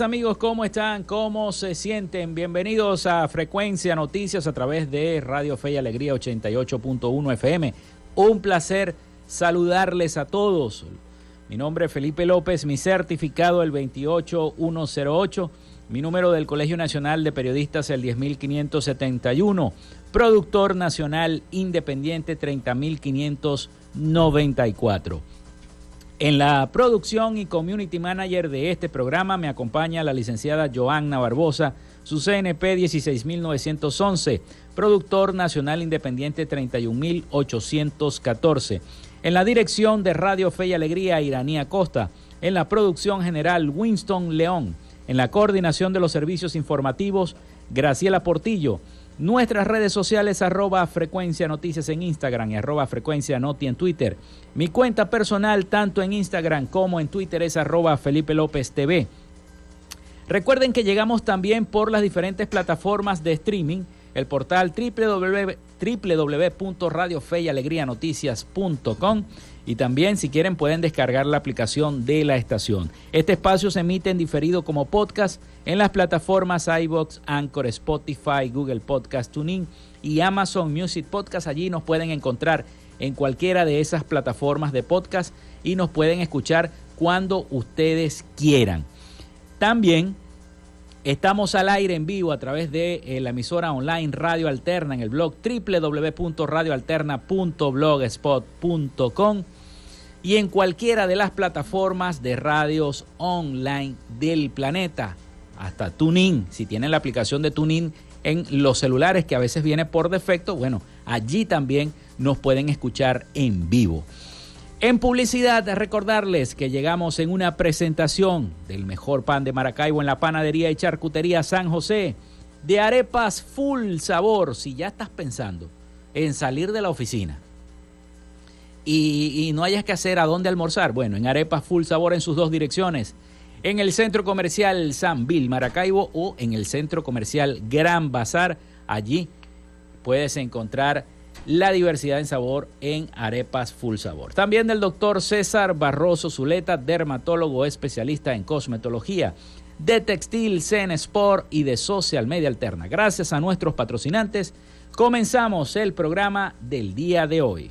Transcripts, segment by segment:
Amigos, ¿cómo están? ¿Cómo se sienten? Bienvenidos a Frecuencia Noticias a través de Radio Fe y Alegría 88.1 FM. Un placer saludarles a todos. Mi nombre es Felipe López, mi certificado el 28108, mi número del Colegio Nacional de Periodistas el 10571, productor nacional independiente 30594. En la producción y community manager de este programa me acompaña la licenciada Joanna Barbosa, su CNP 16911, productor nacional independiente 31814. En la dirección de Radio Fe y Alegría, Iranía Costa. En la producción general, Winston León. En la coordinación de los servicios informativos, Graciela Portillo. Nuestras redes sociales arroba frecuencia noticias en Instagram y arroba frecuencia noti en Twitter. Mi cuenta personal tanto en Instagram como en Twitter es arroba Felipe López TV. Recuerden que llegamos también por las diferentes plataformas de streaming, el portal www.radiofeyalegrianoticias.com y también si quieren pueden descargar la aplicación de la estación. Este espacio se emite en diferido como podcast en las plataformas iBox, Anchor, Spotify, Google Podcast Tuning y Amazon Music Podcast. Allí nos pueden encontrar en cualquiera de esas plataformas de podcast y nos pueden escuchar cuando ustedes quieran. También Estamos al aire en vivo a través de eh, la emisora online Radio Alterna en el blog www.radioalterna.blogspot.com y en cualquiera de las plataformas de radios online del planeta, hasta TuneIn. Si tienen la aplicación de TuneIn en los celulares que a veces viene por defecto, bueno, allí también nos pueden escuchar en vivo. En publicidad, recordarles que llegamos en una presentación del mejor pan de Maracaibo en la panadería y charcutería San José, de arepas full sabor, si ya estás pensando en salir de la oficina y, no hayas que hacer a dónde almorzar, bueno, en arepas full sabor en sus dos direcciones, en el centro comercial San Bill Maracaibo o en el centro comercial Gran Bazar, allí puedes encontrar la diversidad en sabor en arepas full sabor. También del doctor César Barroso Zuleta, dermatólogo especialista en cosmetología, de textil, Zen Sport y de Social Media Alterna. Gracias a nuestros patrocinantes, comenzamos el programa del día de hoy.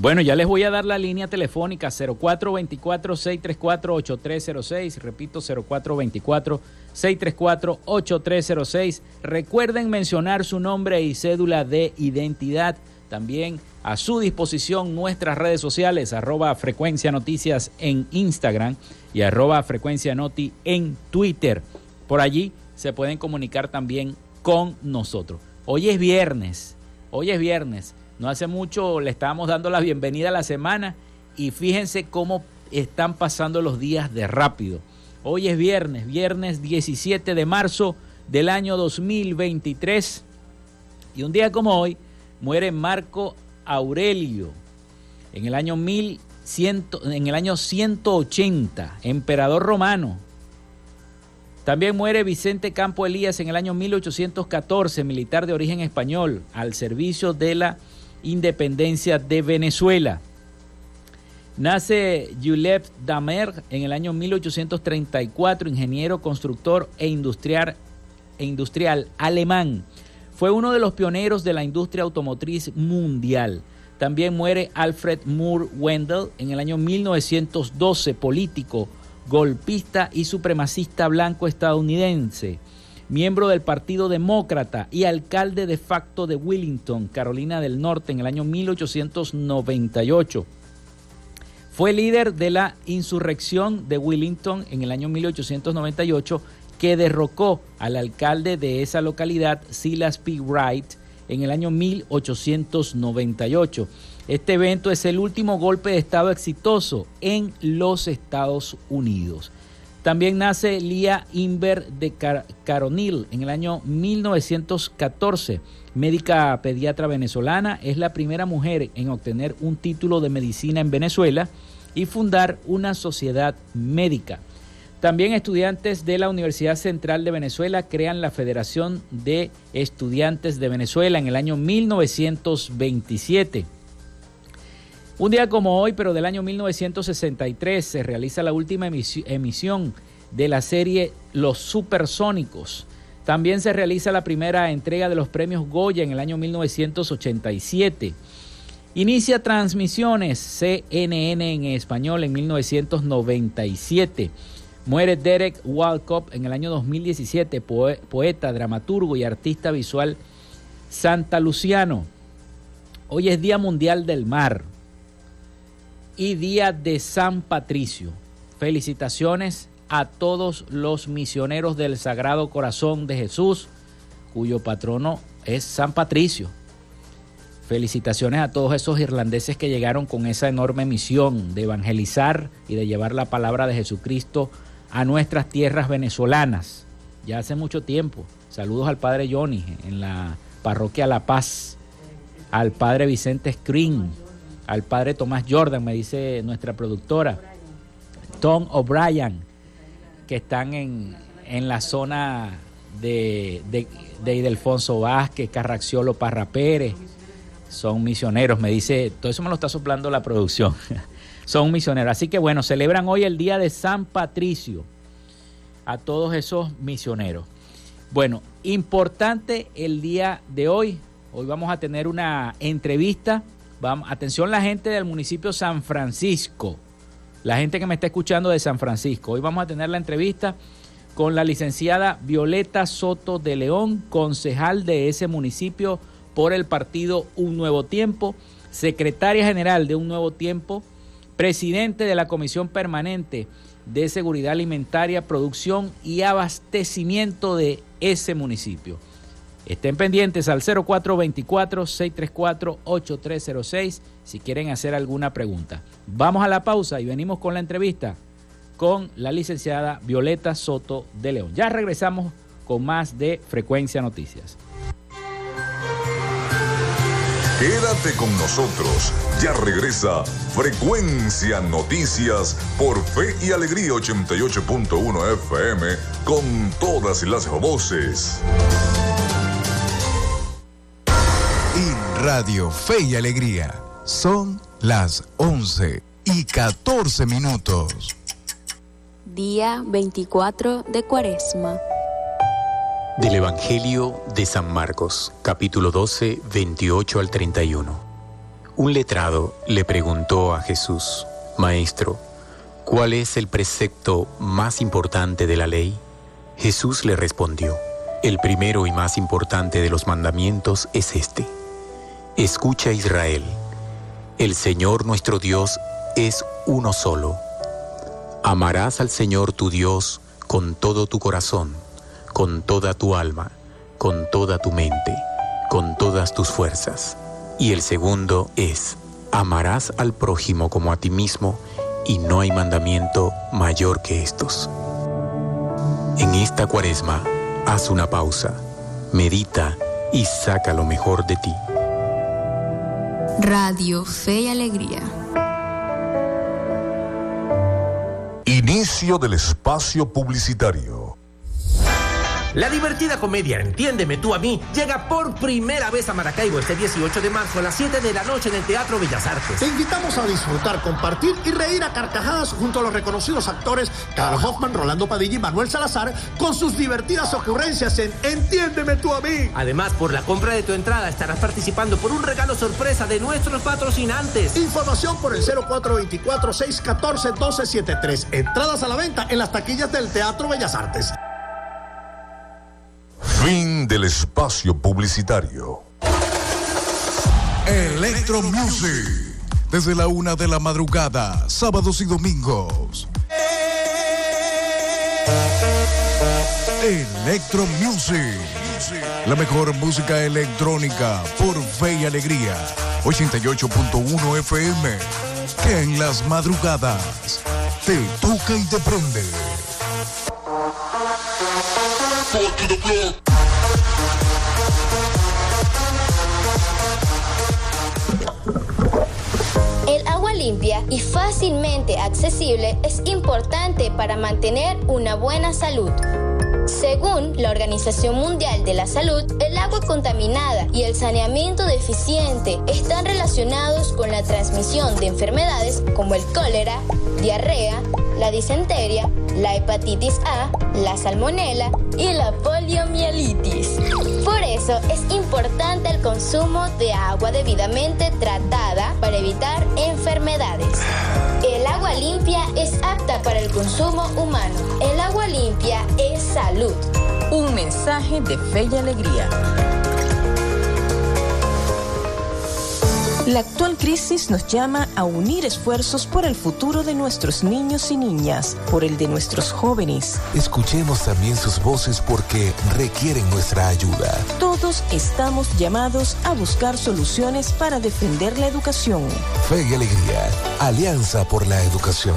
Bueno, ya les voy a dar la línea telefónica 0424-634-8306. Repito, 0424-634-8306. Recuerden mencionar su nombre y cédula de identidad. También a su disposición nuestras redes sociales, arroba frecuencia noticias en Instagram y arroba frecuencia noti en Twitter. Por allí se pueden comunicar también con nosotros. Hoy es viernes, hoy es viernes. No hace mucho le estábamos dando la bienvenida a la semana y fíjense cómo están pasando los días de rápido. Hoy es viernes, viernes 17 de marzo del año 2023 y un día como hoy muere Marco Aurelio en el año 1100, en el año 180, emperador romano. También muere Vicente Campo Elías en el año 1814, militar de origen español, al servicio de la independencia de Venezuela. Nace Julep Damer en el año 1834, ingeniero, constructor e industrial, e industrial alemán. Fue uno de los pioneros de la industria automotriz mundial. También muere Alfred Moore Wendell en el año 1912, político, golpista y supremacista blanco estadounidense miembro del Partido Demócrata y alcalde de facto de Willington, Carolina del Norte, en el año 1898. Fue líder de la insurrección de Willington en el año 1898 que derrocó al alcalde de esa localidad, Silas P. Wright, en el año 1898. Este evento es el último golpe de Estado exitoso en los Estados Unidos. También nace Lía Inver de Caronil en el año 1914. Médica pediatra venezolana, es la primera mujer en obtener un título de medicina en Venezuela y fundar una sociedad médica. También estudiantes de la Universidad Central de Venezuela crean la Federación de Estudiantes de Venezuela en el año 1927. Un día como hoy, pero del año 1963, se realiza la última emisión de la serie Los Supersónicos. También se realiza la primera entrega de los premios Goya en el año 1987. Inicia transmisiones CNN en español en 1997. Muere Derek Walcott en el año 2017, poeta, dramaturgo y artista visual santa luciano. Hoy es Día Mundial del Mar y Día de San Patricio. Felicitaciones a todos los misioneros del Sagrado Corazón de Jesús, cuyo patrono es San Patricio. Felicitaciones a todos esos irlandeses que llegaron con esa enorme misión de evangelizar y de llevar la palabra de Jesucristo a nuestras tierras venezolanas. Ya hace mucho tiempo. Saludos al padre Johnny en la parroquia La Paz, al padre Vicente Screen, al padre Tomás Jordan, me dice nuestra productora, Tom O'Brien, que están en, la zona de, de, de Idelfonso Vázquez, Carraxiolo Parra Pérez, son misioneros, me dice, todo eso me lo está soplando la producción, son misioneros. Así que bueno, celebran hoy el día de San Patricio a todos esos misioneros. Bueno, importante el día de hoy, hoy vamos a tener una entrevista Vamos, atención la gente del municipio San Francisco, la gente que me está escuchando de San Francisco. Hoy vamos a tener la entrevista con la licenciada Violeta Soto de León, concejal de ese municipio por el partido Un Nuevo Tiempo, secretaria general de Un Nuevo Tiempo, presidente de la Comisión Permanente de Seguridad Alimentaria, Producción y Abastecimiento de ese municipio. Estén pendientes al 0424-634-8306 si quieren hacer alguna pregunta. Vamos a la pausa y venimos con la entrevista con la licenciada Violeta Soto de León. Ya regresamos con más de Frecuencia Noticias. Quédate con nosotros. Ya regresa Frecuencia Noticias por Fe y Alegría 88.1 FM con todas las voces. Radio Fe y Alegría. Son las 11 y 14 minutos. Día 24 de Cuaresma. Del Evangelio de San Marcos, capítulo 12, 28 al 31. Un letrado le preguntó a Jesús, Maestro, ¿cuál es el precepto más importante de la ley? Jesús le respondió, el primero y más importante de los mandamientos es este Escucha Israel, el Señor nuestro Dios es uno solo. Amarás al Señor tu Dios con todo tu corazón, con toda tu alma, con toda tu mente, con todas tus fuerzas. Y el segundo es, amarás al prójimo como a ti mismo, y no hay mandamiento mayor que estos. En esta cuaresma, haz una pausa, medita y saca lo mejor de ti. Radio Fe y Alegría. Inicio del espacio publicitario. La divertida comedia Entiéndeme tú a mí llega por primera vez a Maracaibo este 18 de marzo a las 7 de la noche en el Teatro Bellas Artes. Te invitamos a disfrutar, compartir y reír a carcajadas junto a los reconocidos actores Carl Hoffman, Rolando Padilla y Manuel Salazar con sus divertidas ocurrencias en Entiéndeme tú a mí. Además, por la compra de tu entrada estarás participando por un regalo sorpresa de nuestros patrocinantes. Información por el 0424-614-1273. Entradas a la venta en las taquillas del Teatro Bellas Artes. Fin del espacio publicitario. Electro Music. Desde la una de la madrugada, sábados y domingos. Electro Music. La mejor música electrónica por fe y alegría. 88.1 FM. Que en las madrugadas te toca y te prende. Limpia y fácilmente accesible es importante para mantener una buena salud. Según la Organización Mundial de la Salud, el agua contaminada y el saneamiento deficiente están relacionados con la transmisión de enfermedades como el cólera, diarrea, la disenteria, la hepatitis A, la salmonela y la poliomielitis. Por eso es importante el consumo de agua debidamente tratada para evitar enfermedades. El agua limpia es apta para el consumo humano. El agua limpia es salud. Un mensaje de fe y alegría. La actual crisis nos llama a unir esfuerzos por el futuro de nuestros niños y niñas, por el de nuestros jóvenes. Escuchemos también sus voces porque requieren nuestra ayuda. Todos estamos llamados a buscar soluciones para defender la educación. Fe y Alegría, Alianza por la Educación.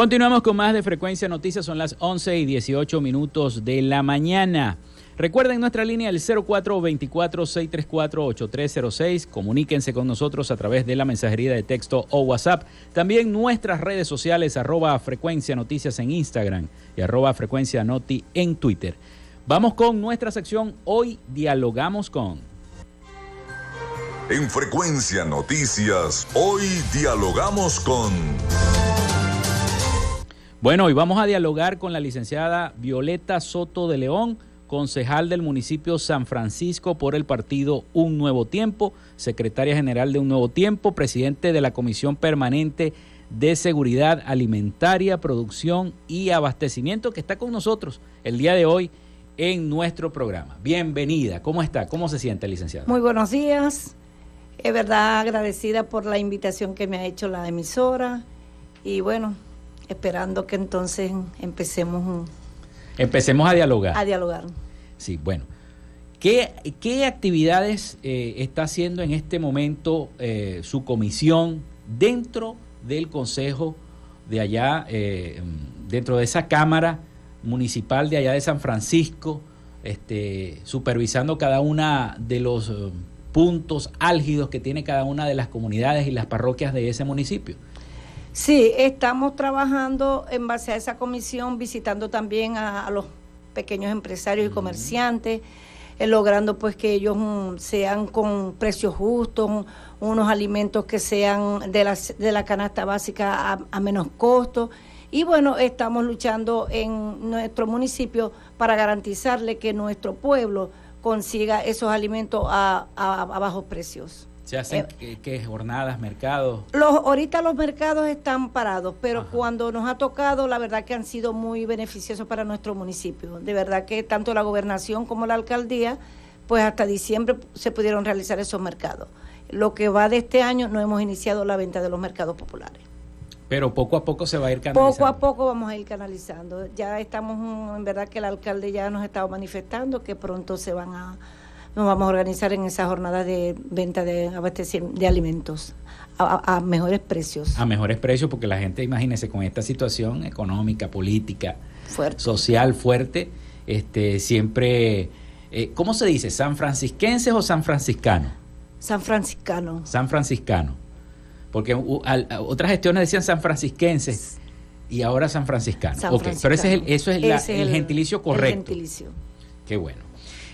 Continuamos con más de Frecuencia Noticias, son las 11 y 18 minutos de la mañana. Recuerden nuestra línea el 0424-634-8306. Comuníquense con nosotros a través de la mensajería de texto o WhatsApp. También nuestras redes sociales, arroba Frecuencia Noticias en Instagram y arroba Frecuencia Noti en Twitter. Vamos con nuestra sección Hoy Dialogamos con. En Frecuencia Noticias, hoy dialogamos con... Bueno, hoy vamos a dialogar con la licenciada Violeta Soto de León, concejal del municipio San Francisco por el partido Un Nuevo Tiempo, secretaria general de Un Nuevo Tiempo, presidente de la Comisión Permanente de Seguridad Alimentaria, Producción y Abastecimiento, que está con nosotros el día de hoy en nuestro programa. Bienvenida, ¿cómo está? ¿Cómo se siente, licenciada? Muy buenos días. Es verdad agradecida por la invitación que me ha hecho la emisora y bueno, esperando que entonces empecemos empecemos a dialogar. A dialogar. Sí, bueno. ¿Qué, qué actividades eh, está haciendo en este momento eh, su comisión dentro del consejo de allá, eh, dentro de esa Cámara Municipal de allá de San Francisco, este, supervisando cada una de los puntos álgidos que tiene cada una de las comunidades y las parroquias de ese municipio? Sí, estamos trabajando en base a esa comisión, visitando también a, los pequeños empresarios y comerciantes, eh, logrando pues que ellos mm, sean con precios justos, unos alimentos que sean de la, de la canasta básica a, a menos costo. Y bueno, estamos luchando en nuestro municipio para garantizarle que nuestro pueblo consiga esos alimentos a, a, a bajos precios. ¿Se hacen eh, qué, jornadas, mercados? Los, ahorita los mercados están parados, pero cuando nos ha tocado, la verdad que han sido muy beneficiosos para nuestro municipio. De verdad que tanto la gobernación como la alcaldía, pues hasta diciembre se pudieron realizar esos mercados. Lo que va de este año no hemos iniciado la venta de los mercados populares. Pero poco a poco se va a ir canalizando. Poco a poco vamos a ir canalizando. Ya estamos, en verdad que el alcalde ya nos ha estado manifestando que pronto se van a nos vamos a organizar en esa jornada de venta de de alimentos a, mejores precios. A mejores precios porque la gente, imagínese, con esta situación económica, política, social fuerte, este siempre, eh, ¿cómo se dice? ¿San francisquenses o san franciscano? San franciscano. San franciscano. Porque otras gestiones decían san francisquenses y ahora san franciscano. pero ese es el, eso es, el, gentilicio correcto. El gentilicio. Qué bueno.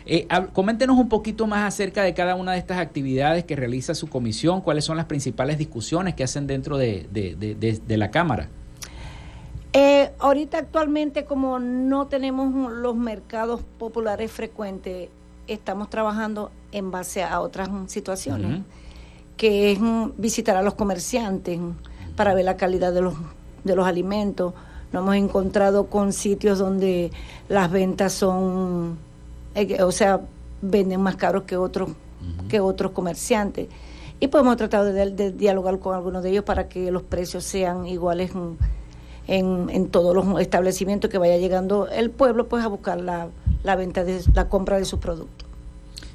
Eh, coméntenos un poquito más acerca de cada una de estas actividades que realiza su comisión, cuáles son las principales discusiones que hacen dentro de, la Cámara. Eh, ahorita actualmente como no tenemos los mercados populares frecuentes, estamos trabajando en base a otras situaciones, que es visitar a los comerciantes para ver la calidad de los, de los alimentos. Nos hemos encontrado con sitios donde las ventas son o sea, venden más caros que otros, que otros comerciantes. y pues hemos tratado de, dialogar con algunos de ellos para que los precios sean iguales en, en, todos los establecimientos que vaya llegando el pueblo pues a buscar la, la venta de la compra de sus productos.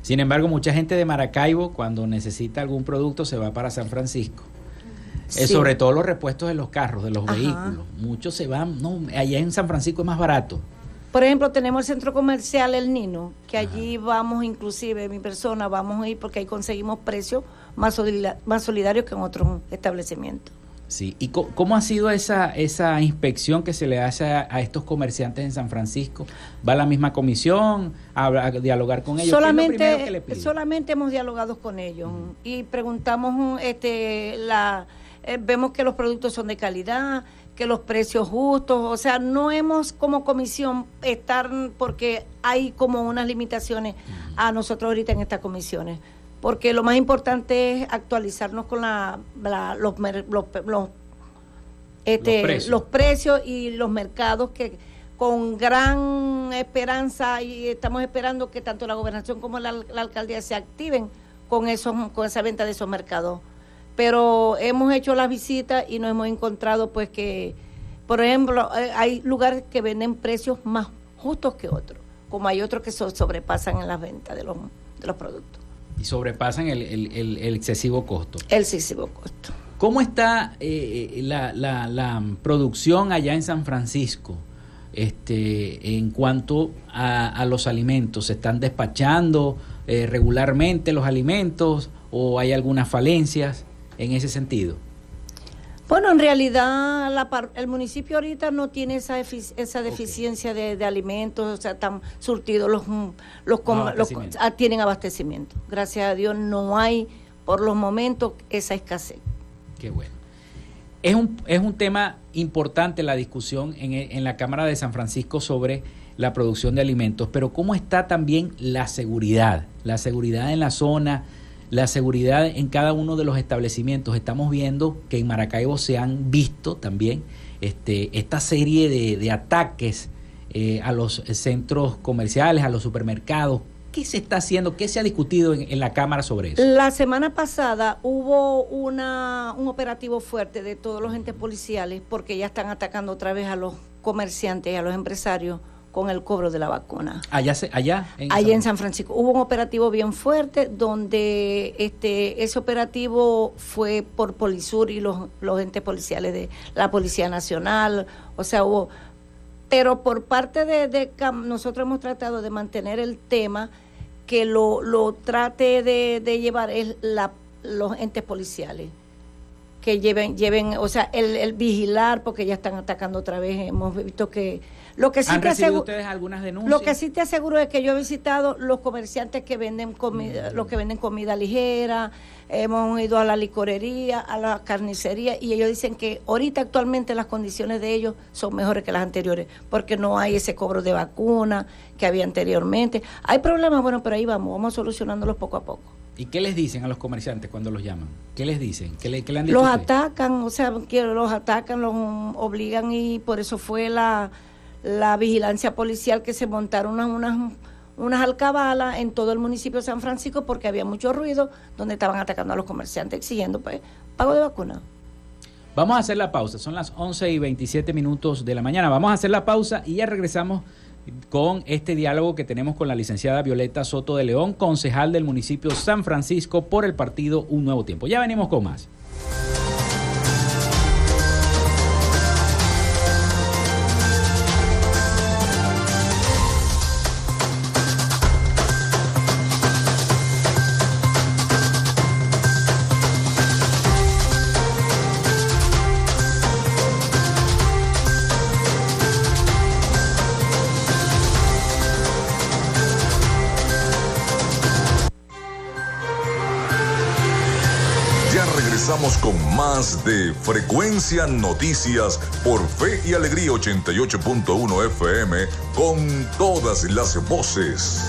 Sin embargo, mucha gente de Maracaibo cuando necesita algún producto se va para San Francisco. Eh, sobre todo los repuestos de los carros, de los vehículos. Muchos se van, no, allá en San Francisco es más barato. Por ejemplo, tenemos el centro comercial El Nino, que allí vamos, inclusive mi persona, vamos a ir porque ahí conseguimos precios más, más solidarios que en otros establecimientos. Sí, ¿y cómo ha sido esa, esa inspección que se le hace a, estos comerciantes en San Francisco? ¿Va la misma comisión a, dialogar con ellos? Solamente, solamente hemos dialogado con ellos y preguntamos, este, la, eh, vemos que los productos son de calidad, que los precios justos, o sea, no hemos como comisión estar, porque hay como unas limitaciones a nosotros ahorita en estas comisiones, porque lo más importante es actualizarnos con la, los, los, este, los, precios. y los mercados que con gran esperanza y estamos esperando que tanto la gobernación como la, la alcaldía se activen con esos con esa venta de esos mercados pero hemos hecho las visitas y nos hemos encontrado pues que, por ejemplo, eh, hay lugares que venden precios más justos que otros, como hay otros que sobrepasan en las ventas de los, de los productos. Y sobrepasan el, el, excesivo costo. El excesivo costo. ¿Cómo está eh, eh, la, la, la, producción allá en San Francisco este, en cuanto a, los alimentos? ¿Se están despachando regularmente los alimentos o hay algunas falencias? En ese sentido? Bueno, en realidad la el municipio ahorita no tiene esa, esa deficiencia de, alimentos, o sea, están surtidos los, los, ah, tienen abastecimiento. Gracias a Dios no hay por los momentos esa escasez. Qué bueno. Es un, es un tema importante la discusión en, en la Cámara de San Francisco sobre la producción de alimentos, pero ¿cómo está también la seguridad? La seguridad en la zona, la seguridad en cada uno de los establecimientos. Estamos viendo que en Maracaibo se han visto también este, esta serie de, ataques eh, a los centros comerciales, a los supermercados. ¿Qué se está haciendo? ¿Qué se ha discutido en, la Cámara sobre eso? La semana pasada hubo una, un operativo fuerte de todos los entes policiales porque ya están atacando otra vez a los comerciantes y a los empresarios con el cobro de la vacuna. Allá, allá, en allá San en San Francisco hubo un operativo bien fuerte donde este ese operativo fue por Polisur y los, los entes policiales de la Policía Nacional, o sea hubo, pero por parte de, de nosotros hemos tratado de mantener el tema que lo, lo trate de, de llevar es la, los entes policiales que lleven, lleven, o sea, el, el vigilar, porque ya están atacando otra vez. Hemos visto que lo que sí ¿Han te recibido ustedes algunas denuncias? Lo que sí te aseguro es que yo he visitado los comerciantes que venden comida, mm. los que venden comida ligera, hemos ido a la licorería, a la carnicería y ellos dicen que ahorita actualmente las condiciones de ellos son mejores que las anteriores, porque no hay ese cobro de vacuna que había anteriormente. Hay problemas, bueno, pero ahí vamos, vamos solucionándolos poco a poco. ¿Y qué les dicen a los comerciantes cuando los llaman? ¿Qué les dicen? ¿Qué le, han dicho Los atacan, o sea, los atacan, los obligan y por eso fue la la vigilancia policial que se montaron unas, unas, alcabalas en todo el municipio de San Francisco porque había mucho ruido donde estaban atacando a los comerciantes exigiendo pues, pago de vacuna. Vamos a hacer la pausa, son las 11 y 27 minutos de la mañana. Vamos a hacer la pausa y ya regresamos con este diálogo que tenemos con la licenciada Violeta Soto de León, concejal del municipio San Francisco por el partido Un Nuevo Tiempo. Ya venimos con más. Más de Frecuencia Noticias por Fe y Alegría 88.1 FM con todas las voces.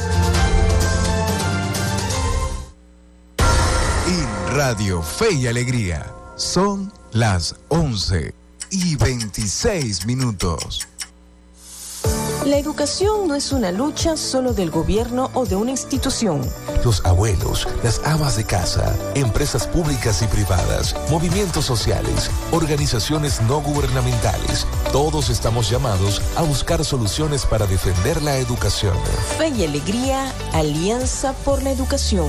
En Radio Fe y Alegría son las 11 y 26 minutos. La educación no es una lucha solo del gobierno o de una institución. Los abuelos, las amas de casa, empresas públicas y privadas, movimientos sociales, organizaciones no gubernamentales, todos estamos llamados a buscar soluciones para defender la educación. Fe y Alegría, Alianza por la Educación.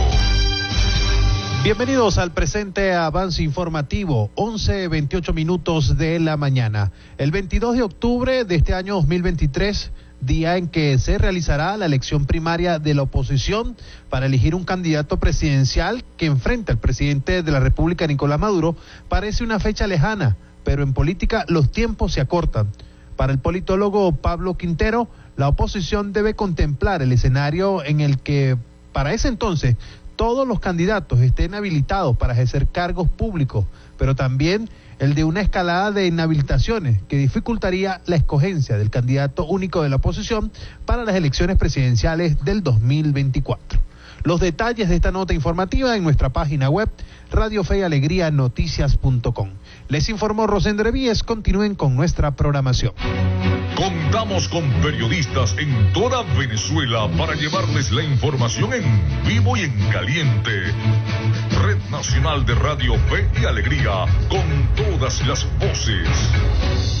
Bienvenidos al presente avance informativo, 11.28 minutos de la mañana. El 22 de octubre de este año 2023, día en que se realizará la elección primaria de la oposición para elegir un candidato presidencial que enfrenta al presidente de la República, Nicolás Maduro, parece una fecha lejana pero en política los tiempos se acortan. Para el politólogo Pablo Quintero, la oposición debe contemplar el escenario en el que, para ese entonces, todos los candidatos estén habilitados para ejercer cargos públicos, pero también el de una escalada de inhabilitaciones que dificultaría la escogencia del candidato único de la oposición para las elecciones presidenciales del 2024. Los detalles de esta nota informativa en nuestra página web Radio Les informó Rosendre Víez. Continúen con nuestra programación. Contamos con periodistas en toda Venezuela para llevarles la información en vivo y en caliente. Red Nacional de Radio Fe y Alegría con todas las voces.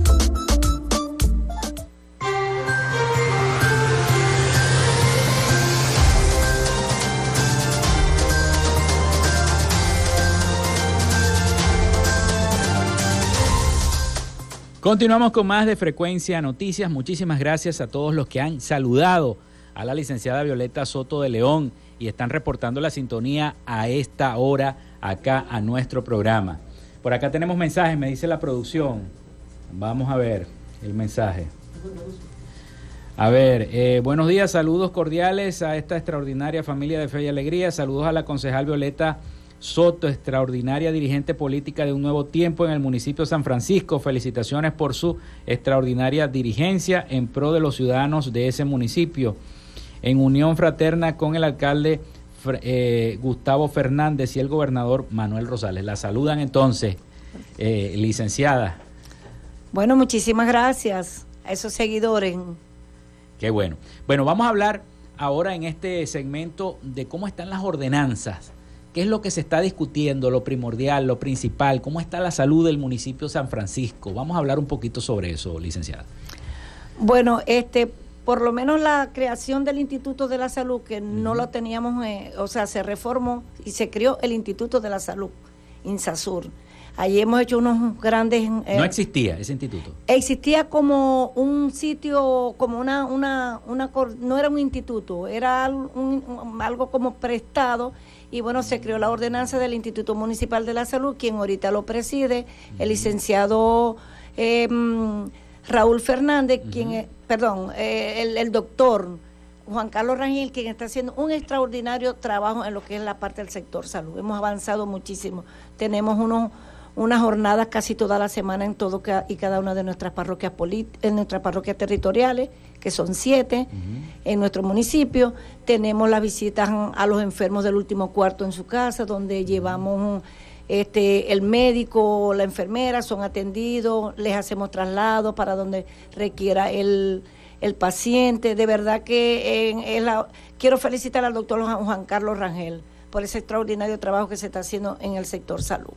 Continuamos con más de Frecuencia Noticias. Muchísimas gracias a todos los que han saludado a la licenciada Violeta Soto de León y están reportando la sintonía a esta hora acá a nuestro programa. Por acá tenemos mensajes, me dice la producción. Vamos a ver el mensaje. A ver, eh, buenos días, saludos cordiales a esta extraordinaria familia de fe y alegría. Saludos a la concejal Violeta Soto, extraordinaria dirigente política de un nuevo tiempo en el municipio de San Francisco. Felicitaciones por su extraordinaria dirigencia en pro de los ciudadanos de ese municipio. En unión fraterna con el alcalde eh, Gustavo Fernández y el gobernador Manuel Rosales. La saludan entonces, eh, licenciada. Bueno, muchísimas gracias a esos seguidores. Qué bueno. Bueno, vamos a hablar ahora en este segmento de cómo están las ordenanzas ¿Qué es lo que se está discutiendo, lo primordial, lo principal? ¿Cómo está la salud del municipio de San Francisco? Vamos a hablar un poquito sobre eso, licenciada. Bueno, este, por lo menos la creación del Instituto de la Salud, que no lo teníamos, eh, o sea, se reformó y se creó el Instituto de la Salud, INSASUR. Allí hemos hecho unos grandes... Eh, no existía ese instituto. Existía como un sitio, como una, una, una no era un instituto, era algo como prestado y bueno, se creó la ordenanza del Instituto Municipal de la Salud, quien ahorita lo preside, el licenciado em, Raúl Fernández, quien, perdón, eh, el, doctor Juan Carlos Rangel, quien está haciendo un extraordinario trabajo en lo que es la parte del sector salud. Hemos avanzado muchísimo. Tenemos unos unas jornadas casi toda la semana en todo y cada una de nuestras parroquias en nuestras parroquias territoriales, que son siete en nuestro municipio. Tenemos las visitas a los enfermos del último cuarto en su casa, donde llevamos este el médico, la enfermera, son atendidos, les hacemos traslados para donde requiera el, el paciente. De verdad que quiero felicitar al doctor Juan Carlos Rangel por ese extraordinario trabajo que se está haciendo en el sector salud.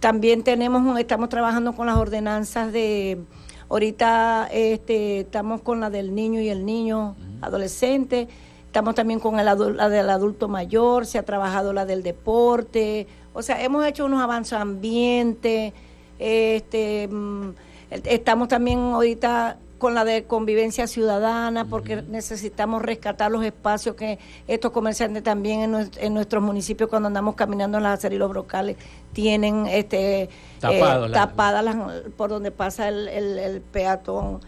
También tenemos, estamos trabajando con las ordenanzas de, ahorita este, estamos con la del niño y el niño adolescente, estamos también con el la del adulto mayor, se ha trabajado la del deporte, o sea, hemos hecho unos avances ambiente, este, mm, estamos también ahorita con la de convivencia ciudadana, porque necesitamos rescatar los espacios que estos comerciantes también en, nuestros municipios, cuando andamos caminando en las aceras y los brocales, tienen este eh, tapadas por donde pasa el, peatón.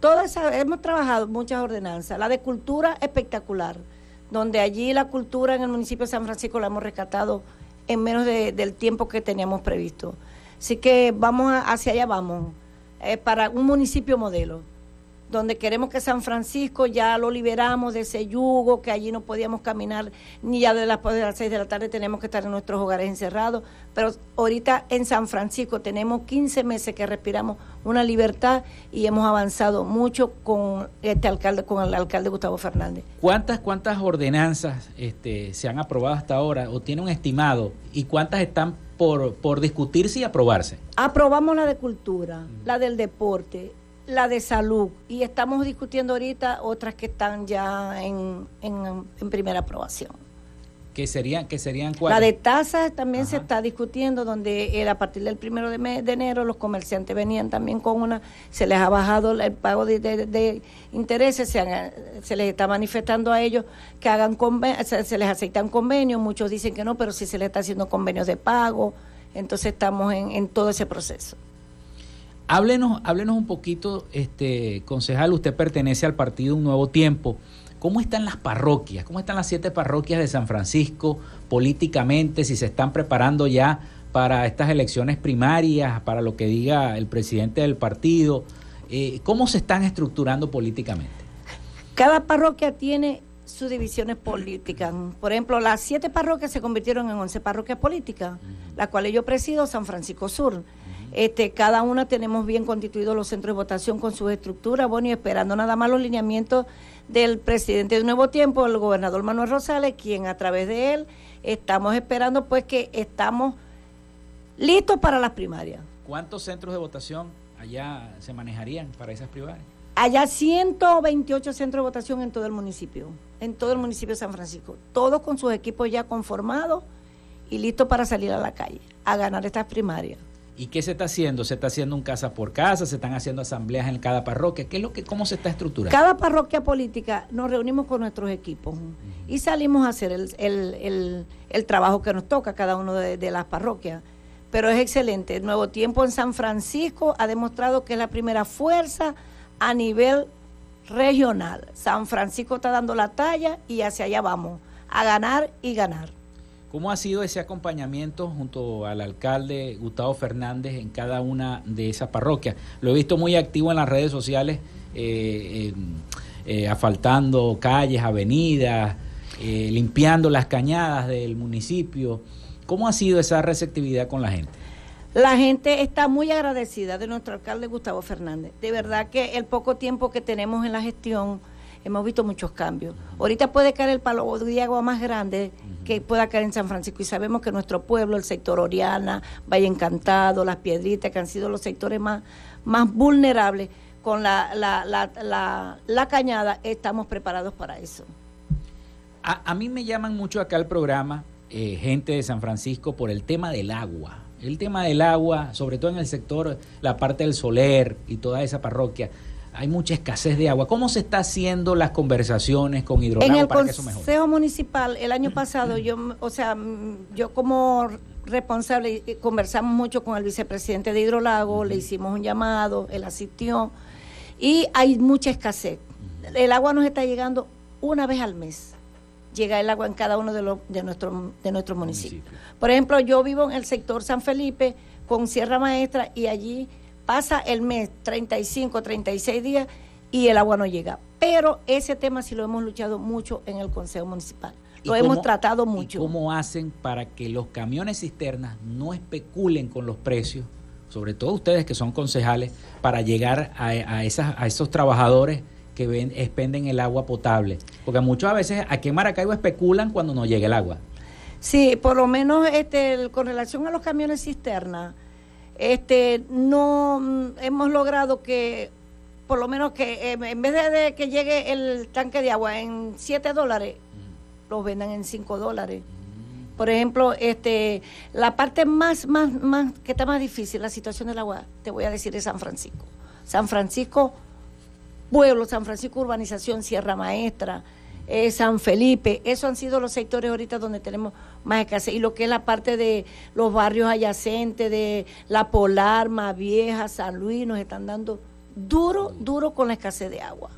Todas hemos trabajado muchas ordenanzas. La de cultura espectacular, donde allí la cultura en el municipio de San Francisco la hemos rescatado en menos del tiempo que teníamos previsto. Así que vamos hacia allá vamos, eh, para un municipio modelo donde queremos que San Francisco ya lo liberamos de ese yugo, que allí no podíamos caminar ni ya de las, de las 6 de la tarde tenemos que estar en nuestros hogares encerrados, pero ahorita en San Francisco tenemos 15 meses que respiramos una libertad y hemos avanzado mucho con este alcalde, con el alcalde Gustavo Fernández. ¿Cuántas, cuántas ordenanzas este, se han aprobado hasta ahora o tiene un estimado y cuántas están por, por discutirse y aprobarse? Aprobamos la de cultura, la del deporte, la de salud y estamos discutiendo ahorita otras que están ya en, en, primera aprobación. ¿Qué serían, que serían cuáles? La de tasas también se está discutiendo, donde era a partir del primero de, de, enero los comerciantes venían también con una, se les ha bajado el pago de, intereses, se, se, les está manifestando a ellos que hagan se, se les aceptan convenios, muchos dicen que no, pero sí se les está haciendo convenios de pago, entonces estamos en, en todo ese proceso. Háblenos, háblenos un poquito, este concejal, usted pertenece al partido Un Nuevo Tiempo. ¿Cómo están las parroquias? ¿Cómo están las siete parroquias de San Francisco políticamente? Si se están preparando ya para estas elecciones primarias, para lo que diga el presidente del partido. Eh, ¿Cómo se están estructurando políticamente? Cada parroquia tiene sus divisiones políticas. Por ejemplo, las siete parroquias se convirtieron en once parroquias políticas, las cuales yo presido San Francisco Sur. Este, cada una tenemos bien constituidos los centros de votación con sus estructuras, bueno, y esperando nada más los lineamientos del presidente de Nuevo Tiempo, el gobernador Manuel Rosales, quien a través de él estamos esperando pues que estamos listos para las primarias. ¿Cuántos centros de votación allá se manejarían para esas primarias? Allá 128 centros de votación en todo el municipio, en todo el municipio de San Francisco, todos con sus equipos ya conformados y listos para salir a la calle, a ganar estas primarias. ¿Y qué se está haciendo? ¿Se está haciendo un casa por casa? ¿Se están haciendo asambleas en cada parroquia? ¿Qué es lo que, ¿Cómo se está estructurando? Cada parroquia política nos reunimos con nuestros equipos y salimos a hacer el, trabajo que nos toca cada uno de, las parroquias. Pero es excelente. El Nuevo Tiempo en San Francisco ha demostrado que es la primera fuerza a nivel regional. San Francisco está dando la talla y hacia allá vamos, a ganar y ganar. ¿Cómo ha sido ese acompañamiento junto al alcalde Gustavo Fernández en cada una de esas parroquias? Lo he visto muy activo en las redes sociales, eh, eh, asfaltando calles, avenidas, eh, limpiando las cañadas del municipio. ¿Cómo ha sido esa receptividad con la gente? La gente está muy agradecida de nuestro alcalde Gustavo Fernández. De verdad que el poco tiempo que tenemos en la gestión hemos visto muchos cambios. Ahorita puede caer el palo de agua más grande que pueda caer en San Francisco y sabemos que nuestro pueblo, el sector Oriana, Valle Encantado, Las Piedritas, que han sido los sectores más, más vulnerables con la, la, la, la, cañada, estamos preparados para eso. A, mí me llaman mucho acá al programa eh, gente de San Francisco por el tema del agua. El tema del agua, sobre todo en el sector, la parte del Soler y toda esa parroquia hay mucha escasez de agua. ¿Cómo se está haciendo las conversaciones con Hidrolago en el para que eso mejore? Consejo Municipal, el año pasado, yo, o sea, yo como responsable conversamos mucho con el vicepresidente de Hidrolago, le hicimos un llamado, él asistió y hay mucha escasez. El agua nos está llegando una vez al mes. Llega el agua en cada uno de, los, de, nuestro, de nuestros municipios. Por ejemplo, yo vivo en el sector San Felipe con Sierra Maestra y allí pasa el mes 35, 36 días y el agua no llega. Pero ese tema sí lo hemos luchado mucho en el Consejo Municipal. Lo hemos tratado mucho. ¿Cómo hacen para que los camiones cisternas no especulen con los precios, sobre todo ustedes que son concejales, para llegar a, esas, a esos trabajadores que ven, expenden el agua potable? Porque muchas veces aquí en Maracaibo especulan cuando no llega el agua. Sí, por lo menos este, con relación a los camiones cisternas, este, no mm, hemos logrado que, por lo menos que em, en vez de, que llegue el tanque de agua en 7 dólares, lo vendan en 5 dólares. Por ejemplo, este, la parte más, más, más, que está más difícil, la situación del agua, te voy a decir, es San Francisco. San Francisco, pueblo, San Francisco, urbanización, Sierra Maestra, eh, San Felipe, esos han sido los sectores ahorita donde tenemos más escasez. Y lo que es la parte de los barrios adyacentes, de La Polar, Más Vieja, San Luis, nos están dando duro, duro con la escasez de agua.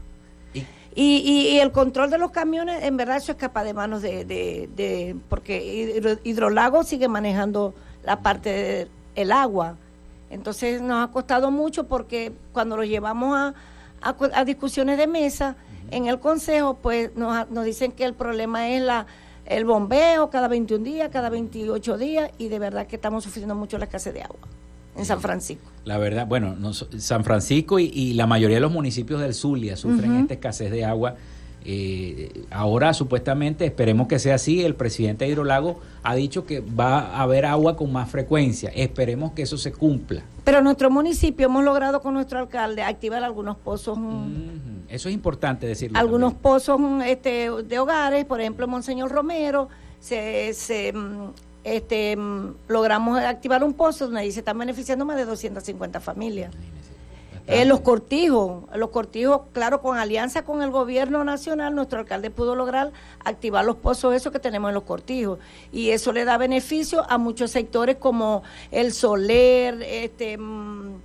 Y, y, el control de los camiones, en verdad, eso escapa de manos de, de, porque Hidrolago sigue manejando la parte del agua. Entonces nos ha costado mucho porque cuando lo llevamos a, a discusiones de mesa, en el consejo, pues nos, nos dicen que el problema es la el bombeo cada 21 días, cada 28 días, y de verdad que estamos sufriendo mucho la escasez de agua en San Francisco. La verdad, bueno, San Francisco y, la mayoría de los municipios del Zulia sufren esta escasez de agua eh, ahora supuestamente, esperemos que sea así, el presidente de Hidrolago ha dicho que va a haber agua con más frecuencia. Esperemos que eso se cumpla. Pero en nuestro municipio hemos logrado con nuestro alcalde activar algunos pozos. Mm, eso es importante decirlo. Algunos pozos este, de hogares, por ejemplo, Monseñor Romero, se, se mm, este, mm, logramos activar un pozo donde ahí se están beneficiando más de 250 familias. Eh, los cortijos, los cortijos, claro, con alianza con el gobierno nacional, nuestro alcalde pudo lograr activar los pozos esos que tenemos en los cortijos. Y eso le da beneficio a muchos sectores como el Soler, este... Mm,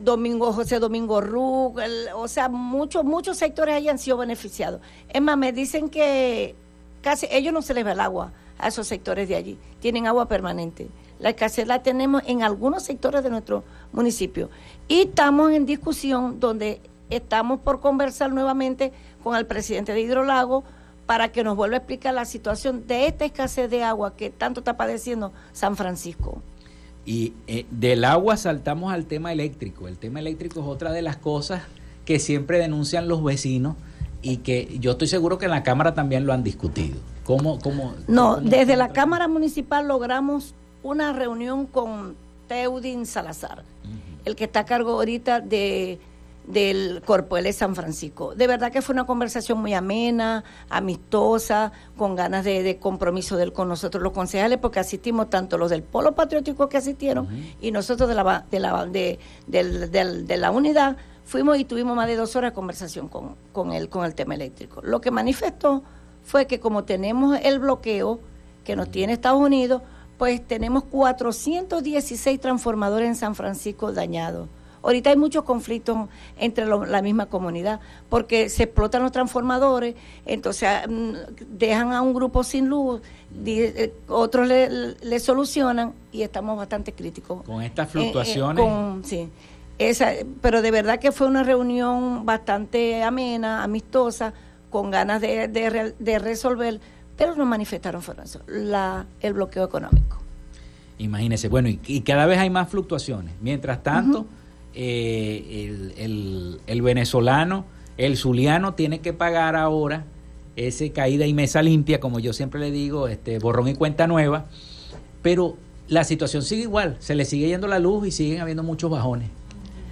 Domingo José Domingo Rug, o sea, muchos muchos sectores hayan sido beneficiados. Es más, me dicen que casi ellos no se les va el agua a esos sectores de allí, tienen agua permanente. La escasez la tenemos en algunos sectores de nuestro municipio. Y estamos en discusión donde estamos por conversar nuevamente con el presidente de Hidrolago para que nos vuelva a explicar la situación de esta escasez de agua que tanto está padeciendo San Francisco. Y eh, del agua saltamos al tema eléctrico. El tema eléctrico es otra de las cosas que siempre denuncian los vecinos y que yo estoy seguro que en la Cámara también lo han discutido. ¿Cómo, cómo, no, desde la Cámara Municipal logramos una reunión con Teudin Salazar, el que está a cargo ahorita de del Corpo de San Francisco. De verdad que fue una conversación muy amena, amistosa, con ganas de, compromiso del, con nosotros los concejales, porque asistimos tanto los del Polo Patriótico que asistieron y nosotros de la, de la, de, de la unidad fuimos y tuvimos más de dos horas de conversación con, con, el, con el tema eléctrico. Lo que manifestó fue que como tenemos el bloqueo que nos tiene Estados Unidos, pues tenemos 416 transformadores en San Francisco dañados. Ahorita hay muchos conflictos entre la misma comunidad, porque se explotan los transformadores, entonces ah, mm, dejan a un grupo sin luz, eh, otros le, solucionan y estamos bastante críticos. Con estas fluctuaciones. Eh, eh, sí. Esa, pero de verdad que fue una reunión bastante amena, amistosa, con ganas de, de, resolver, pero no manifestaron la, el bloqueo económico. Imagínese, bueno, y, cada vez hay más fluctuaciones. Mientras tanto, eh, el, venezolano, el zuliano tiene que pagar ahora ese caída y mesa limpia, como yo siempre le digo, este borrón y cuenta nueva, pero la situación sigue igual, se le sigue yendo la luz y siguen habiendo muchos bajones.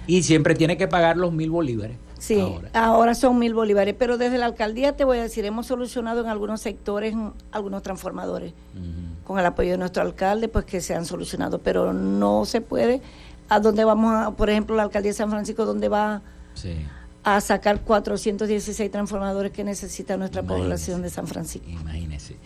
Y siempre tiene que pagar los mil bolívares. Sí, ahora. son mil bolívares, pero desde la alcaldía te voy a decir, hemos solucionado en algunos sectores algunos transformadores. Con el apoyo de nuestro alcalde, pues que se han solucionado, pero no se puede a dónde vamos a, por ejemplo, la alcaldía de San Francisco, donde va a sacar 416 transformadores que necesita nuestra población de San Francisco. Imagínese.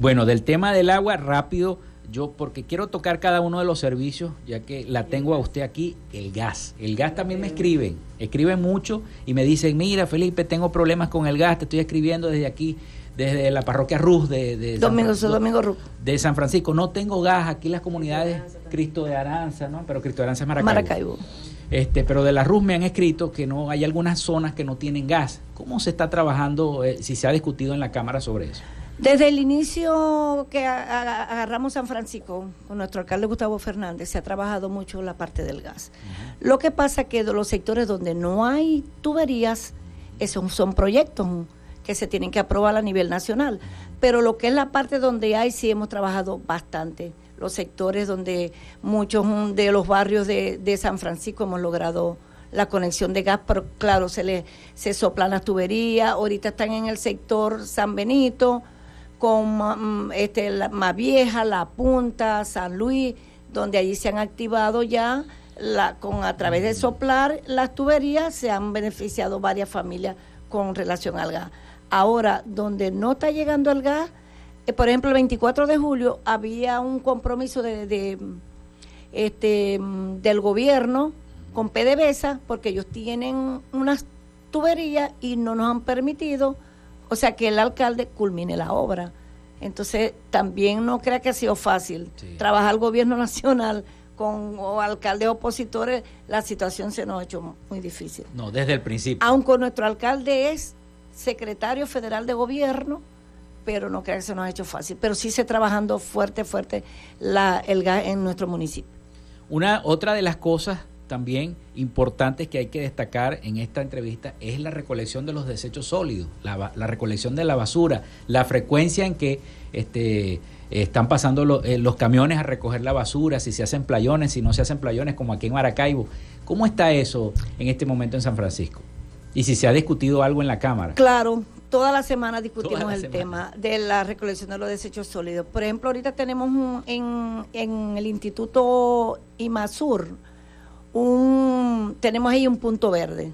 Bueno, del tema del agua, rápido, yo porque quiero tocar cada uno de los servicios, ya que la tengo a usted aquí, el gas. El gas también me escriben, escriben mucho y me dicen, mira Felipe, tengo problemas con el gas, te estoy escribiendo desde aquí desde la parroquia Ruz de, Domingo, Domingo de San Francisco. No tengo gas aquí las comunidades Cristo de Aranza, ¿no? Pero Cristo de Aranza es Maracaibo. Maracaibo. Este, pero de la Ruz me han escrito que no hay algunas zonas que no tienen gas. ¿Cómo se está trabajando, eh, si se ha discutido en la Cámara sobre eso? Desde el inicio que agarramos San Francisco con nuestro alcalde Gustavo Fernández, se ha trabajado mucho la parte del gas. Lo que pasa que de los sectores donde no hay tuberías, esos son proyectos que se tienen que aprobar a nivel nacional. Pero lo que es la parte donde hay, sí hemos trabajado bastante. Los sectores donde muchos de los barrios de, San Francisco hemos logrado la conexión de gas, pero claro, se le se soplan las tuberías, ahorita están en el sector San Benito, con mm, este, la más vieja, La Punta, San Luis, donde allí se han activado ya la, con a través de soplar las tuberías se han beneficiado varias familias con relación al gas. Ahora, donde no está llegando el gas, eh, por ejemplo, el 24 de julio había un compromiso de, este, del gobierno con PDVSA, porque ellos tienen unas tuberías y no nos han permitido, o sea, que el alcalde culmine la obra. Entonces, también no crea que ha sido fácil trabajar el gobierno nacional con alcaldes opositores, la situación se nos ha hecho muy difícil. No, desde el principio. Aunque nuestro alcalde es secretario federal de gobierno, pero no creo que se nos ha hecho fácil. Pero sí se trabajando fuerte, fuerte la, el gas en nuestro municipio. Una, otra de las cosas también importantes que hay que destacar en esta entrevista es la recolección de los desechos sólidos, la, la recolección de la basura, la frecuencia en que este, están pasando eh, los camiones a recoger la basura, si se hacen playones, si no se hacen playones, como aquí en Maracaibo. ¿Cómo está eso en este momento en San Francisco? Y si se ha discutido algo en la Cámara. Claro, toda la semana discutimos el tema de la recolección de los desechos sólidos. Por ejemplo, ahorita tenemos en, en el Instituto IMASUR, un, tenemos ahí un punto verde,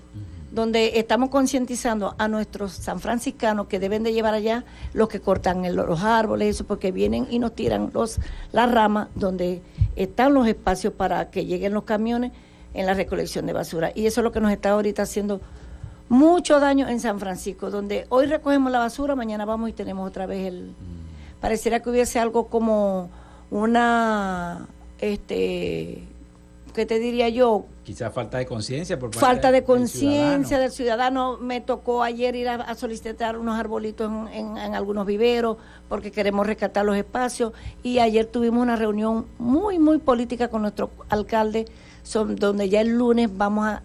donde estamos concientizando a nuestros san franciscanos que deben de llevar allá los que cortan los árboles, eso, porque vienen y nos tiran los, las ramas donde están los espacios para que lleguen los camiones en la recolección de basura. Y eso es lo que nos está ahorita haciendo mucho daño en San Francisco, donde hoy recogemos la basura, mañana vamos y tenemos otra vez el... Mm. Pareciera que hubiese algo como una, este, ¿qué te diría yo? Quizá falta de conciencia por Falta de conciencia del, ciudadano. Me tocó ayer ir a, solicitar unos arbolitos en, en, algunos viveros porque queremos rescatar los espacios y ayer tuvimos una reunión muy, muy política con nuestro alcalde, son, donde ya el lunes vamos a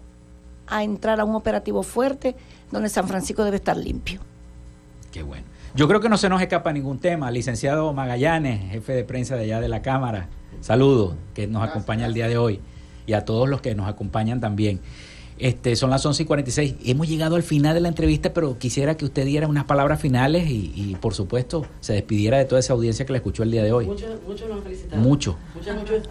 a entrar a un operativo fuerte donde San Francisco debe estar limpio. Qué bueno. Yo creo que no se nos escapa ningún tema. Licenciado Magallanes, jefe de prensa de allá de la Cámara, saludos, que nos acompaña el día de hoy y a todos los que nos acompañan también. Este, son las 11 y 46. Hemos llegado al final de la entrevista, pero quisiera que usted diera unas palabras finales y, por supuesto, se despidiera de toda esa audiencia que la escuchó el día de hoy. Mucho, mucho Mucho.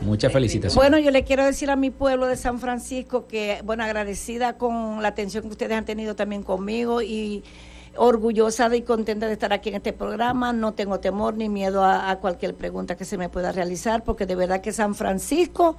Muchas felicitaciones. Bueno, yo le quiero decir a mi pueblo de San Francisco que, bueno, agradecida con la atención que ustedes han tenido también conmigo y orgullosa y contenta de estar aquí en este programa. No tengo temor ni miedo a cualquier pregunta que se me pueda realizar, porque de verdad que San Francisco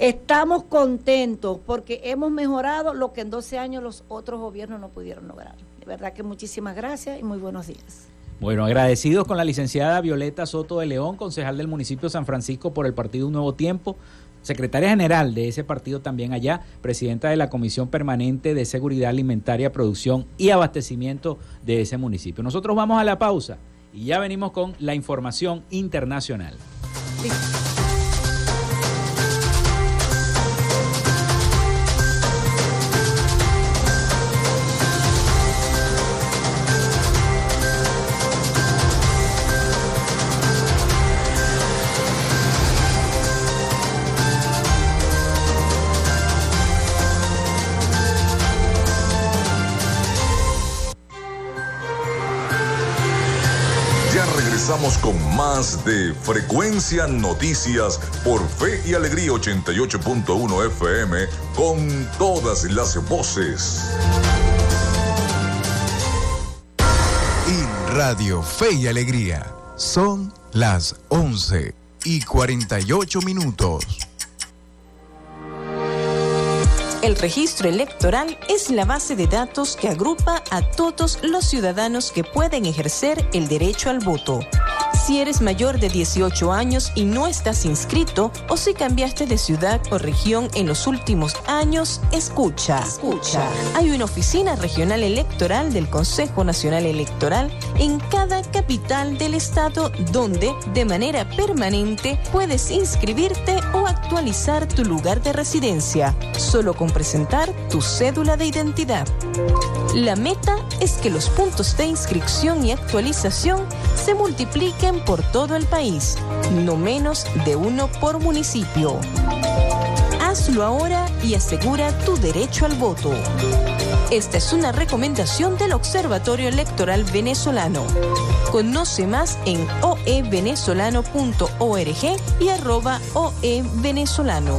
Estamos contentos porque hemos mejorado lo que en 12 años los otros gobiernos no pudieron lograr. De verdad que muchísimas gracias y muy buenos días. Bueno, agradecidos con la licenciada Violeta Soto de León, concejal del municipio de San Francisco por el partido Un Nuevo Tiempo, secretaria general de ese partido también allá, presidenta de la Comisión Permanente de Seguridad Alimentaria, Producción y Abastecimiento de ese municipio. Nosotros vamos a la pausa y ya venimos con la información internacional. Con más de Frecuencia Noticias por Fe y Alegría 88.1 FM con todas las voces. En Radio Fe y Alegría son las 11 y 48 minutos. El registro electoral es la base de datos que agrupa a todos los ciudadanos que pueden ejercer el derecho al voto. Si eres mayor de 18 años y no estás inscrito o si cambiaste de ciudad o región en los últimos años, escucha. Escucha. Hay una oficina regional electoral del Consejo Nacional Electoral en cada capital del estado donde de manera permanente puedes inscribirte o actualizar tu lugar de residencia, solo con presentar tu cédula de identidad. La meta es que los puntos de inscripción y actualización se multipliquen por todo el país, no menos de uno por municipio. Hazlo ahora y asegura tu derecho al voto. Esta es una recomendación del Observatorio Electoral Venezolano. Conoce más en oevenezolano.org y arroba oevenezolano.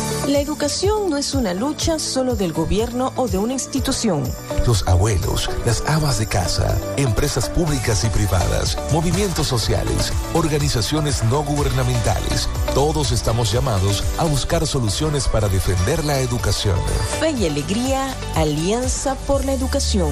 La educación no es una lucha solo del gobierno o de una institución. Los abuelos, las amas de casa, empresas públicas y privadas, movimientos sociales, organizaciones no gubernamentales, todos estamos llamados a buscar soluciones para defender la educación. Fe y Alegría, Alianza por la Educación.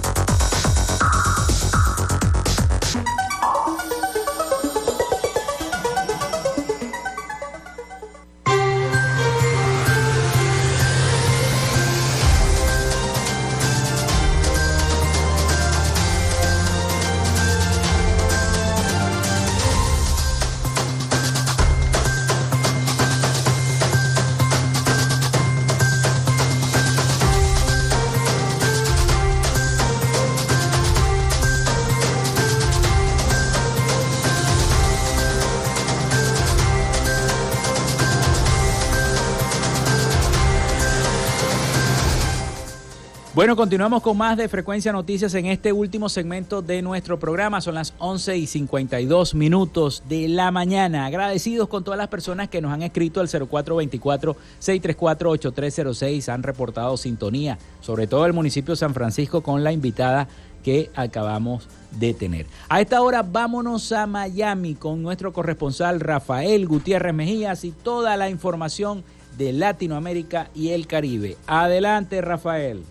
Bueno, continuamos con más de Frecuencia Noticias en este último segmento de nuestro programa. Son las 11 y 52 minutos de la mañana. Agradecidos con todas las personas que nos han escrito al 0424-634-8306. Han reportado sintonía, sobre todo el municipio de San Francisco, con la invitada que acabamos de tener. A esta hora vámonos a Miami con nuestro corresponsal Rafael Gutiérrez Mejías y toda la información de Latinoamérica y el Caribe. Adelante, Rafael.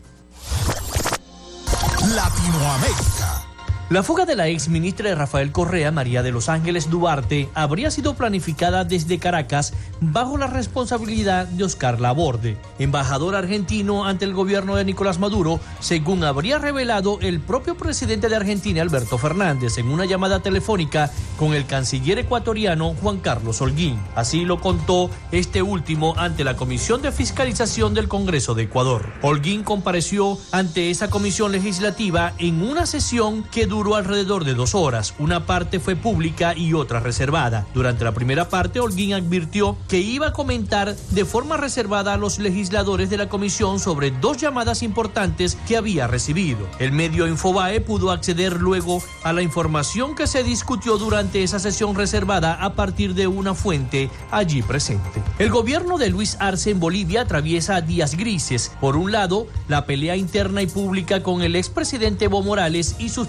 Latinoamérica. La fuga de la ex ministra de Rafael Correa, María de los Ángeles Duarte, habría sido planificada desde Caracas bajo la responsabilidad de Oscar Laborde, embajador argentino ante el gobierno de Nicolás Maduro, según habría revelado el propio presidente de Argentina, Alberto Fernández, en una llamada telefónica con el canciller ecuatoriano Juan Carlos Holguín. Así lo contó este último ante la Comisión de Fiscalización del Congreso de Ecuador. Holguín compareció ante esa comisión legislativa en una sesión que duró duró alrededor de dos horas. Una parte fue pública y otra reservada. Durante la primera parte, Holguín advirtió que iba a comentar de forma reservada a los legisladores de la comisión sobre dos llamadas importantes que había recibido. El medio Infobae pudo acceder luego a la información que se discutió durante esa sesión reservada a partir de una fuente allí presente. El gobierno de Luis Arce en Bolivia atraviesa días grises. Por un lado, la pelea interna y pública con el expresidente Evo Morales y sus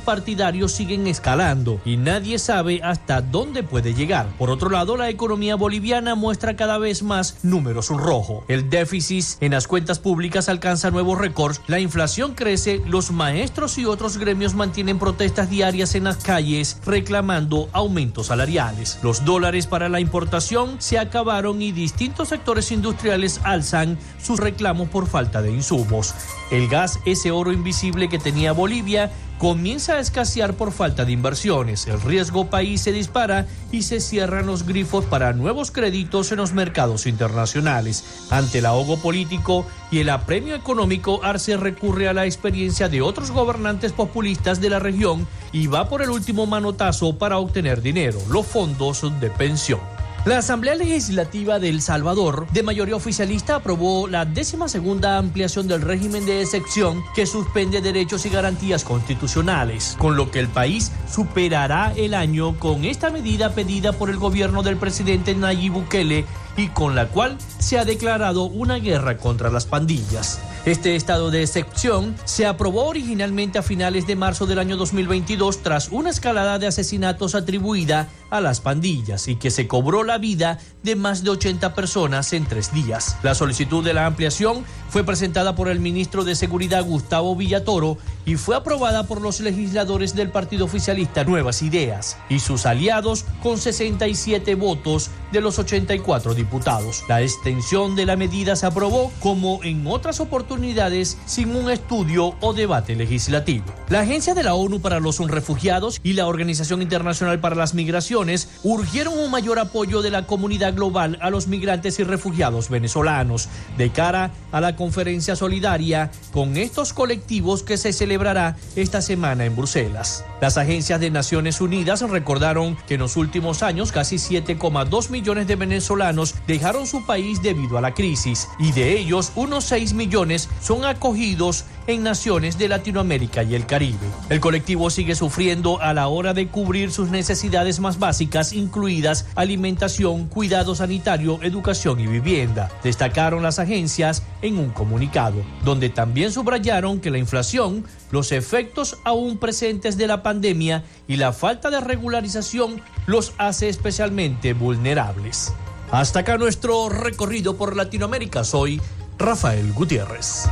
siguen escalando y nadie sabe hasta dónde puede llegar. Por otro lado, la economía boliviana muestra cada vez más números rojos. El déficit en las cuentas públicas alcanza nuevos récords, la inflación crece, los maestros y otros gremios mantienen protestas diarias en las calles reclamando aumentos salariales. Los dólares para la importación se acabaron y distintos sectores industriales alzan sus reclamos por falta de insumos. El gas, ese oro invisible que tenía Bolivia, comienza a escasear por falta de inversiones. El riesgo país se dispara y se cierran los grifos para nuevos créditos en los mercados internacionales. Ante el ahogo político y el apremio económico, Arce recurre a la experiencia de otros gobernantes populistas de la región y va por el último manotazo para obtener dinero, los fondos de pensión. La Asamblea Legislativa de El Salvador, de mayoría oficialista, aprobó la décima segunda ampliación del régimen de excepción que suspende derechos y garantías constitucionales, con lo que el país superará el año con esta medida pedida por el gobierno del presidente Nayib Bukele y con la cual se ha declarado una guerra contra las pandillas. Este estado de excepción se aprobó originalmente a finales de marzo del año 2022 tras una escalada de asesinatos atribuida a las pandillas y que se cobró la vida de más de 80 personas en tres días. La solicitud de la ampliación fue presentada por el ministro de Seguridad Gustavo Villatoro y fue aprobada por los legisladores del partido oficialista Nuevas Ideas y sus aliados con 67 votos de los 84 diputados. La extensión de la medida se aprobó como en otras oportunidades sin un estudio o debate legislativo. La Agencia de la ONU para los Refugiados y la Organización Internacional para las Migraciones urgieron un mayor apoyo de la comunidad global a los migrantes y refugiados venezolanos de cara a la conferencia solidaria con estos colectivos que se celebrará esta semana en Bruselas. Las agencias de Naciones Unidas recordaron que en los últimos años casi 7,2 millones de venezolanos dejaron su país debido a la crisis y de ellos unos 6 millones son acogidos en naciones de Latinoamérica y el Caribe. El colectivo sigue sufriendo a la hora de cubrir sus necesidades más básicas, incluidas alimentación, cuidado sanitario, educación y vivienda. Destacaron las agencias en un comunicado, donde también subrayaron que la inflación, los efectos aún presentes de la pandemia y la falta de regularización los hace especialmente vulnerables. Hasta acá nuestro recorrido por Latinoamérica. Soy Rafael Gutiérrez.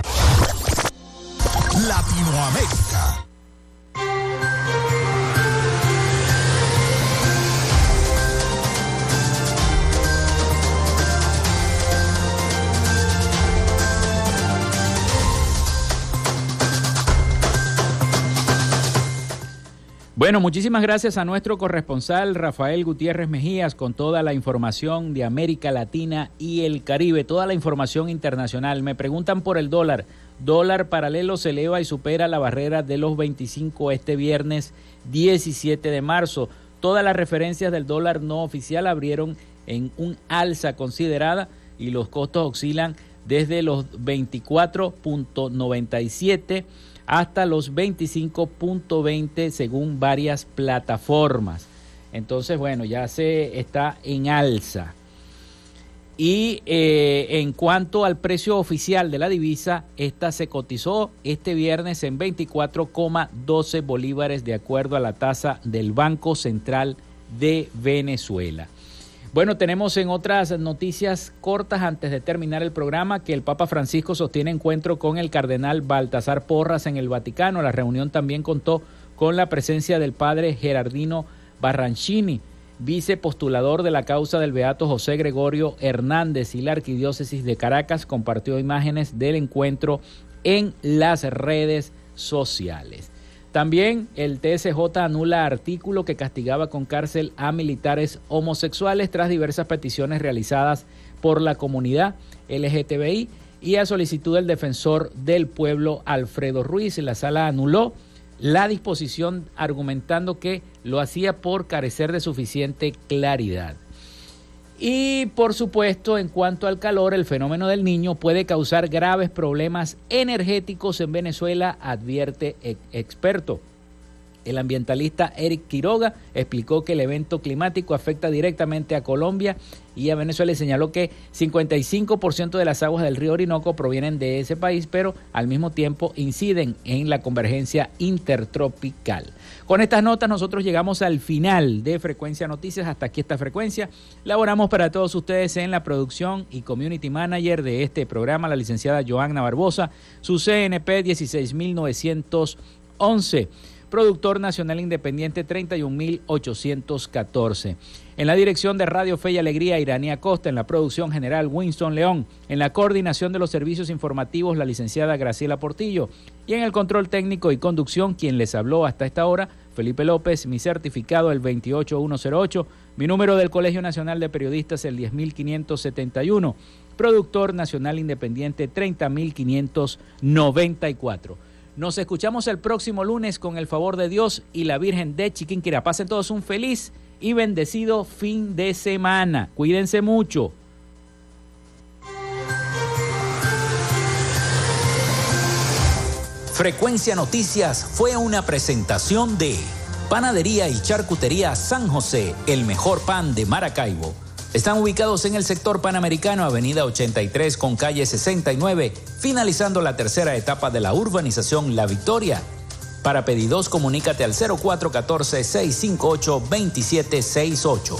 Latinoamérica. Bueno, muchísimas gracias a nuestro corresponsal Rafael Gutiérrez Mejías con toda la información de América Latina y el Caribe, toda la información internacional. Me preguntan por el dólar. Dólar paralelo se eleva y supera la barrera de los 25 este viernes 17 de marzo. Todas las referencias del dólar no oficial abrieron en un alza considerada y los costos oscilan desde los 24.97 hasta los 25.20 según varias plataformas. Entonces, bueno, ya se está en alza. Y eh, en cuanto al precio oficial de la divisa, esta se cotizó este viernes en 24,12 bolívares de acuerdo a la tasa del Banco Central de Venezuela. Bueno, tenemos en otras noticias cortas antes de terminar el programa que el Papa Francisco sostiene encuentro con el cardenal Baltasar Porras en el Vaticano. La reunión también contó con la presencia del padre Gerardino Barranchini, vicepostulador de la causa del Beato José Gregorio Hernández y la Arquidiócesis de Caracas compartió imágenes del encuentro en las redes sociales. También el TSJ anula artículo que castigaba con cárcel a militares homosexuales tras diversas peticiones realizadas por la comunidad LGTBI y a solicitud del defensor del pueblo Alfredo Ruiz. La sala anuló la disposición argumentando que lo hacía por carecer de suficiente claridad. Y por supuesto, en cuanto al calor, el fenómeno del niño puede causar graves problemas energéticos en Venezuela, advierte experto. El ambientalista Eric Quiroga explicó que el evento climático afecta directamente a Colombia y a Venezuela y señaló que 55% de las aguas del río Orinoco provienen de ese país, pero al mismo tiempo inciden en la convergencia intertropical. Con estas notas nosotros llegamos al final de Frecuencia Noticias. Hasta aquí esta frecuencia. Laboramos para todos ustedes en la producción y community manager de este programa, la licenciada Joanna Barbosa, su CNP 16911 productor nacional independiente 31814. En la dirección de Radio Fe y Alegría, Iranía Costa, en la producción general Winston León, en la coordinación de los servicios informativos, la licenciada Graciela Portillo, y en el control técnico y conducción, quien les habló hasta esta hora, Felipe López, mi certificado el 28108, mi número del Colegio Nacional de Periodistas el 10571, productor nacional independiente 30594. Nos escuchamos el próximo lunes con el favor de Dios y la Virgen de Chiquinquirá. Pasen todos un feliz y bendecido fin de semana. Cuídense mucho. Frecuencia Noticias fue una presentación de Panadería y Charcutería San José, el mejor pan de Maracaibo. Están ubicados en el sector panamericano, avenida 83 con calle 69, finalizando la tercera etapa de la urbanización La Victoria. Para pedidos, comunícate al 0414-658-2768.